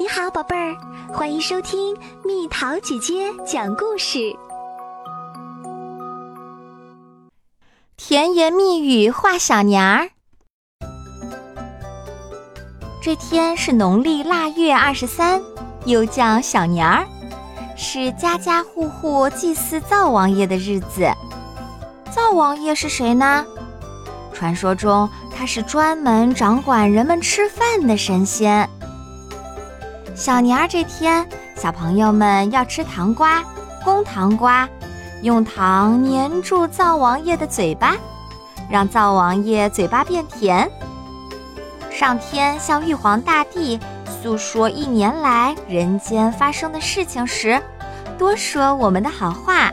你好，宝贝儿，欢迎收听蜜桃姐姐讲故事。甜言蜜语话小年儿。这天是农历腊月二十三，又叫小年儿，是家家户户祭祀灶王爷的日子。灶王爷是谁呢？传说中他是专门掌管人们吃饭的神仙。小年儿这天，小朋友们要吃糖瓜，供糖瓜，用糖粘住灶王爷的嘴巴，让灶王爷嘴巴变甜。上天向玉皇大帝诉说一年来人间发生的事情时，多说我们的好话。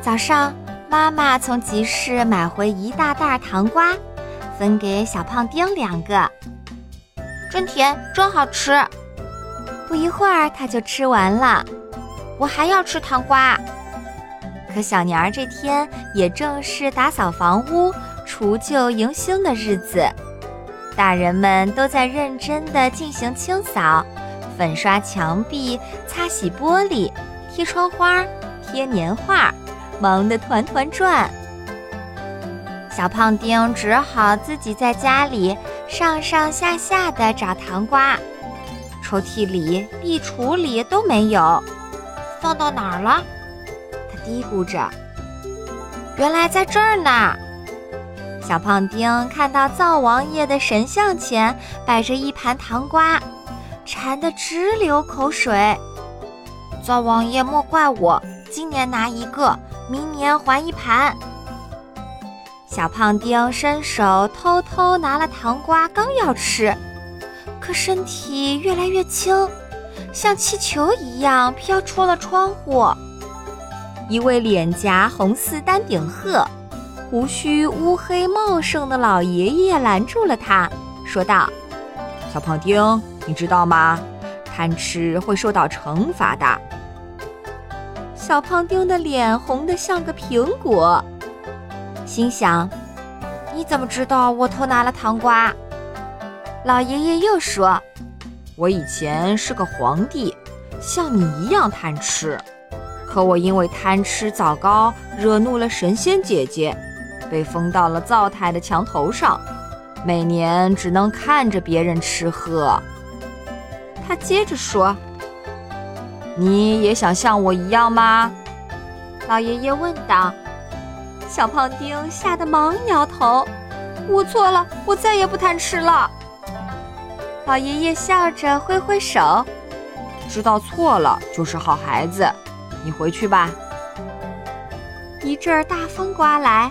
早上，妈妈从集市买回一大袋糖瓜，分给小胖丁两个。真甜，真好吃。不一会儿，他就吃完了。我还要吃糖瓜。可小年儿这天也正是打扫房屋、除旧迎新的日子，大人们都在认真地进行清扫，粉刷墙壁、擦洗玻璃、贴窗花、贴年画，忙得团团转。小胖丁只好自己在家里。上上下下的找糖瓜，抽屉里、壁橱里都没有，放到哪儿了？他嘀咕着。原来在这儿呢。小胖丁看到灶王爷的神像前摆着一盘糖瓜，馋得直流口水。灶王爷莫怪我，今年拿一个，明年还一盘。小胖丁伸手偷偷拿了糖瓜，刚要吃，可身体越来越轻，像气球一样飘出了窗户。一位脸颊红似丹顶鹤、胡须乌黑茂盛的老爷爷拦住了他，说道：“小胖丁，你知道吗？贪吃会受到惩罚的。”小胖丁的脸红得像个苹果。心想：“你怎么知道我偷拿了糖瓜？”老爷爷又说：“我以前是个皇帝，像你一样贪吃，可我因为贪吃枣糕，惹怒了神仙姐姐，被封到了灶台的墙头上，每年只能看着别人吃喝。”他接着说：“你也想像我一样吗？”老爷爷问道。小胖丁吓得忙摇头：“我错了，我再也不贪吃了。”老爷爷笑着挥挥手：“知道错了就是好孩子，你回去吧。”一阵大风刮来，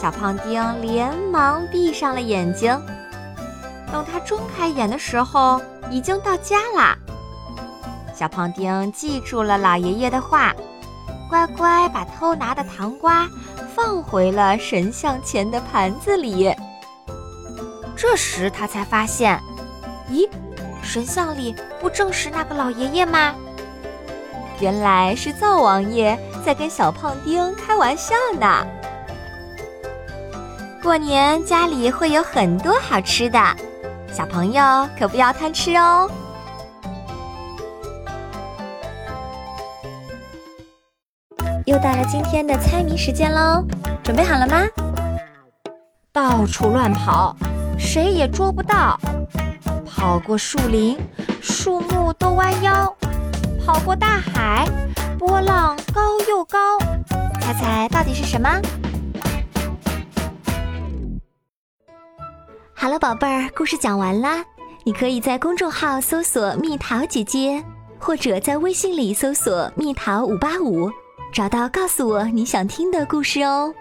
小胖丁连忙闭上了眼睛。等他睁开眼的时候，已经到家啦。小胖丁记住了老爷爷的话，乖乖把偷拿的糖瓜。放回了神像前的盘子里。这时他才发现，咦，神像里不正是那个老爷爷吗？原来是灶王爷在跟小胖丁开玩笑呢。过年家里会有很多好吃的，小朋友可不要贪吃哦。又到了今天的猜谜时间喽，准备好了吗？到处乱跑，谁也捉不到；跑过树林，树木都弯腰；跑过大海，波浪高又高。猜猜到底是什么？好了，宝贝儿，故事讲完啦。你可以在公众号搜索“蜜桃姐姐”，或者在微信里搜索“蜜桃五八五”。找到，告诉我你想听的故事哦。